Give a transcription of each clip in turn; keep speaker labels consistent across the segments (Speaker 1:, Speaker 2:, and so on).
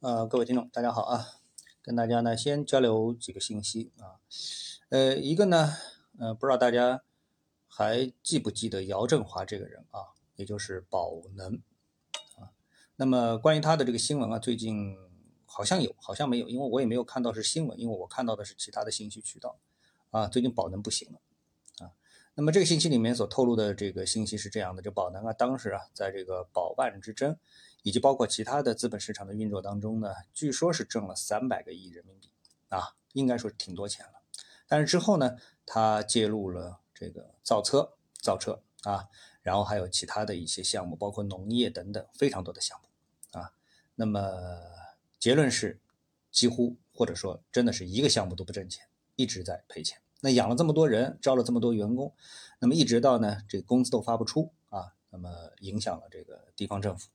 Speaker 1: 呃，各位听众，大家好啊！跟大家呢先交流几个信息啊。呃，一个呢，呃，不知道大家还记不记得姚振华这个人啊，也就是宝能啊。那么关于他的这个新闻啊，最近好像有，好像没有，因为我也没有看到是新闻，因为我看到的是其他的信息渠道啊。最近宝能不行了啊。那么这个信息里面所透露的这个信息是这样的：就宝能啊，当时啊，在这个宝万之争。以及包括其他的资本市场的运作当中呢，据说是挣了三百个亿人民币啊，应该说挺多钱了。但是之后呢，他介入了这个造车、造车啊，然后还有其他的一些项目，包括农业等等，非常多的项目啊。那么结论是，几乎或者说真的是一个项目都不挣钱，一直在赔钱。那养了这么多人，招了这么多员工，那么一直到呢，这工资都发不出啊，那么影响了这个地方政府。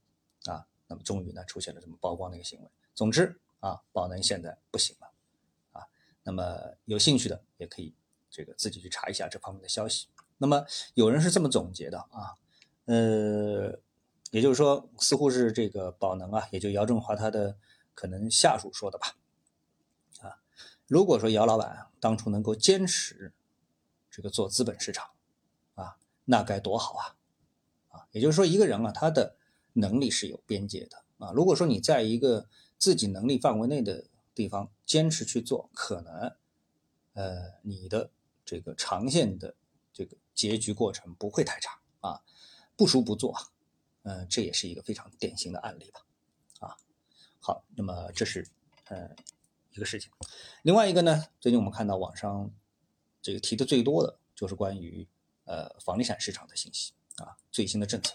Speaker 1: 啊，那么终于呢出现了这么曝光的一个行为。总之啊，宝能现在不行了啊。那么有兴趣的也可以这个自己去查一下这方面的消息。那么有人是这么总结的啊，呃，也就是说，似乎是这个宝能啊，也就姚振华他的可能下属说的吧。啊，如果说姚老板当初能够坚持这个做资本市场啊，那该多好啊！啊，也就是说，一个人啊，他的能力是有边界的啊！如果说你在一个自己能力范围内的地方坚持去做，可能，呃，你的这个长线的这个结局过程不会太差啊。不熟不做，嗯，这也是一个非常典型的案例吧。啊，好，那么这是呃一个事情。另外一个呢，最近我们看到网上这个提的最多的就是关于呃房地产市场的信息啊，最新的政策。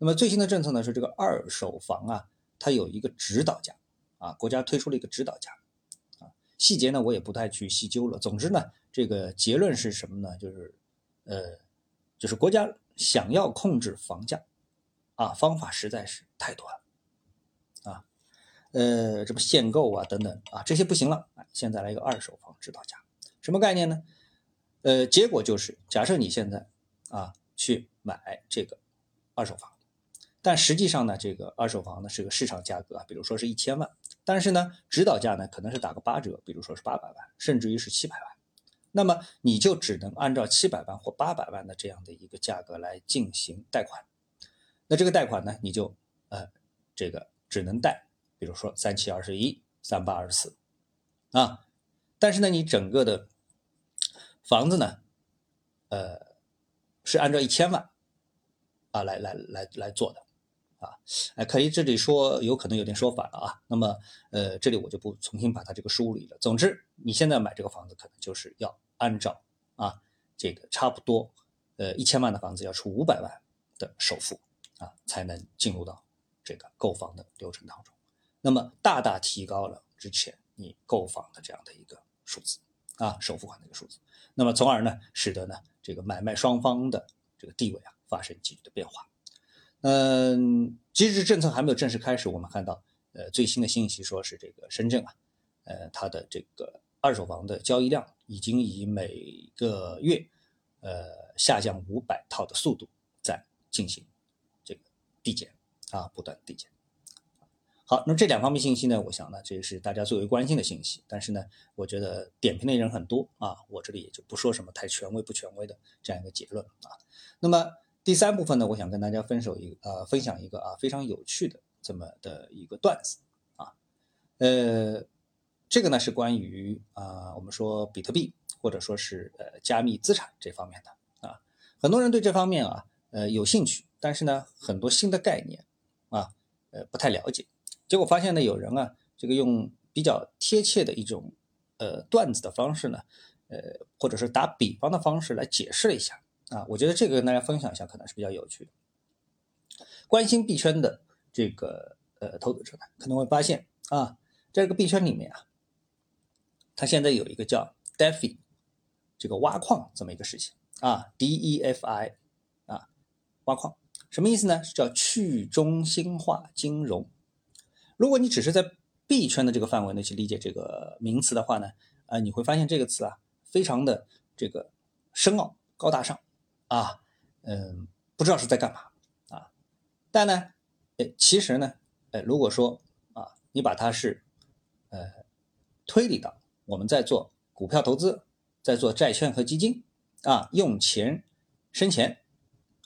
Speaker 1: 那么最新的政策呢是这个二手房啊，它有一个指导价啊，国家推出了一个指导价啊，细节呢我也不太去细究了。总之呢，这个结论是什么呢？就是呃，就是国家想要控制房价啊，方法实在是太多了啊，呃，这不限购啊等等啊，这些不行了，现在来一个二手房指导价，什么概念呢？呃，结果就是假设你现在啊去买这个二手房。但实际上呢，这个二手房呢是个市场价格，比如说是一千万，但是呢，指导价呢可能是打个八折，比如说是八百万，甚至于是七百万，那么你就只能按照七百万或八百万的这样的一个价格来进行贷款，那这个贷款呢，你就呃这个只能贷，比如说三七二十一，三八二十四，啊，但是呢，你整个的房子呢，呃是按照一千万啊来来来来做的。啊，哎，可以这里说有可能有点说反了啊。那么，呃，这里我就不重新把它这个梳理了。总之，你现在买这个房子，可能就是要按照啊，这个差不多，呃，一千万的房子要出五百万的首付啊，才能进入到这个购房的流程当中。那么，大大提高了之前你购房的这样的一个数字啊，首付款的一个数字。那么，从而呢，使得呢这个买卖双方的这个地位啊发生急剧的变化。嗯，其实政策还没有正式开始，我们看到，呃，最新的信息说是这个深圳啊，呃，它的这个二手房的交易量已经以每个月，呃，下降五百套的速度在进行这个递减啊，不断递减。好，那这两方面信息呢，我想呢，这是大家最为关心的信息。但是呢，我觉得点评的人很多啊，我这里也就不说什么太权威不权威的这样一个结论啊。那么。第三部分呢，我想跟大家分手一个呃，分享一个啊非常有趣的这么的一个段子啊，呃，这个呢是关于啊我们说比特币或者说是呃加密资产这方面的啊，很多人对这方面啊呃有兴趣，但是呢很多新的概念啊呃不太了解，结果发现呢有人啊这个用比较贴切的一种呃段子的方式呢，呃或者是打比方的方式来解释了一下。啊，我觉得这个跟大家分享一下，可能是比较有趣的。关心币圈的这个呃投资者呢，可能会发现啊，在这个币圈里面啊，它现在有一个叫 DeFi 这个挖矿这么一个事情啊，DeFi 啊，挖矿什么意思呢？是叫去中心化金融。如果你只是在币圈的这个范围内去理解这个名词的话呢，啊，你会发现这个词啊，非常的这个深奥高大上。啊，嗯，不知道是在干嘛啊？但呢，呃，其实呢，呃，如果说啊，你把它是呃推理到我们在做股票投资，在做债券和基金啊，用钱生钱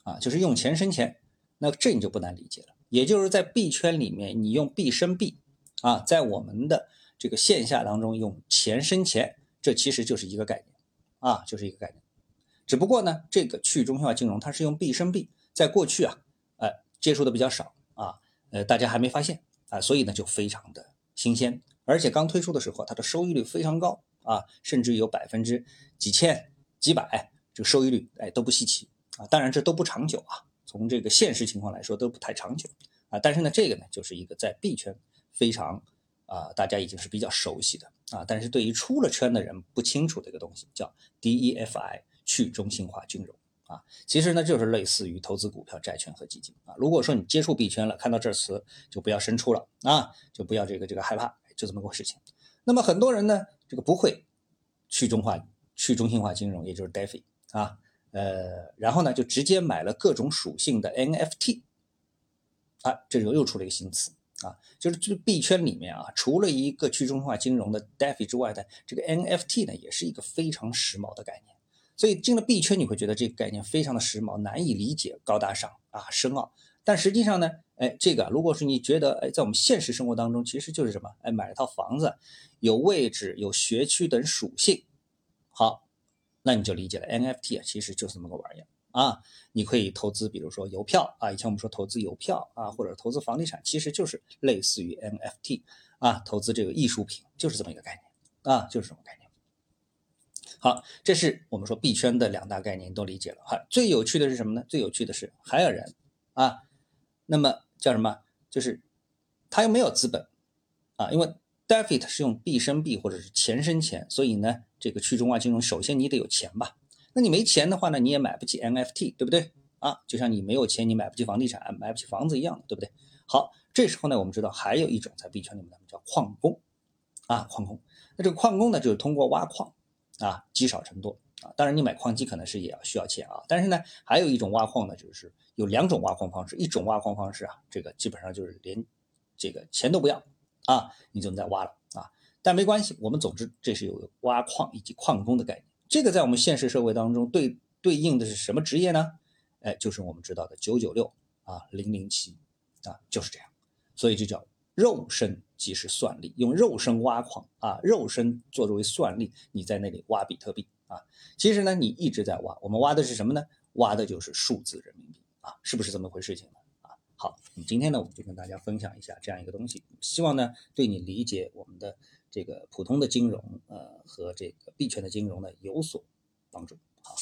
Speaker 1: 啊，就是用钱生钱，那这你就不难理解了。也就是在币圈里面，你用币生币啊，在我们的这个线下当中用钱生钱，这其实就是一个概念啊，就是一个概念。只不过呢，这个去中心化金融它是用币生币，在过去啊，呃，接触的比较少啊，呃，大家还没发现啊，所以呢就非常的新鲜，而且刚推出的时候，它的收益率非常高啊，甚至有百分之几千、几百这个收益率，哎，都不稀奇啊。当然这都不长久啊，从这个现实情况来说都不太长久啊。但是呢，这个呢就是一个在币圈非常啊，大家已经是比较熟悉的啊，但是对于出了圈的人不清楚的一个东西，叫 DEFI。去中心化金融啊，其实呢就是类似于投资股票、债券和基金啊。如果说你接触币圈了，看到这词就不要生出了啊，就不要这个这个害怕，就这么个事情。那么很多人呢，这个不会去中化、去中心化金融，也就是 DeFi 啊，呃，然后呢就直接买了各种属性的 NFT 啊，这就又出了一个新词啊，就是这币圈里面啊，除了一个去中心化金融的 DeFi 之外呢，这个 NFT 呢也是一个非常时髦的概念。所以进了币圈，你会觉得这个概念非常的时髦，难以理解，高大上啊，深奥。但实际上呢，哎，这个如果是你觉得，哎，在我们现实生活当中，其实就是什么？哎，买一套房子，有位置、有学区等属性，好，那你就理解了。NFT 啊，其实就是这么个玩意儿啊。你可以投资，比如说邮票啊，以前我们说投资邮票啊，或者投资房地产，其实就是类似于 NFT 啊，投资这个艺术品，就是这么一个概念啊，就是这么概念。好，这是我们说币圈的两大概念，都理解了哈。最有趣的是什么呢？最有趣的是还有人啊，那么叫什么？就是他又没有资本啊，因为 DeFi 是用币生币或者是钱生钱，所以呢，这个去中化金融首先你得有钱吧？那你没钱的话呢，你也买不起 NFT，对不对？啊，就像你没有钱，你买不起房地产，买不起房子一样，对不对？好，这时候呢，我们知道还有一种在币圈里面咱们叫矿工啊，矿工。那这个矿工呢，就是通过挖矿。啊，积少成多啊！当然，你买矿机可能是也要需要钱啊。但是呢，还有一种挖矿呢，就是有两种挖矿方式。一种挖矿方式啊，这个基本上就是连这个钱都不要啊，你就能在挖了啊。但没关系，我们总之这是有挖矿以及矿工的概念。这个在我们现实社会当中对对应的是什么职业呢？哎，就是我们知道的九九六啊，零零七啊，就是这样。所以就叫肉身。即是算力，用肉身挖矿啊，肉身作为算力，你在那里挖比特币啊。其实呢，你一直在挖，我们挖的是什么呢？挖的就是数字人民币啊，是不是这么回事情呢？啊，好，今天呢，我们就跟大家分享一下这样一个东西，希望呢，对你理解我们的这个普通的金融，呃，和这个币圈的金融呢有所帮助。好。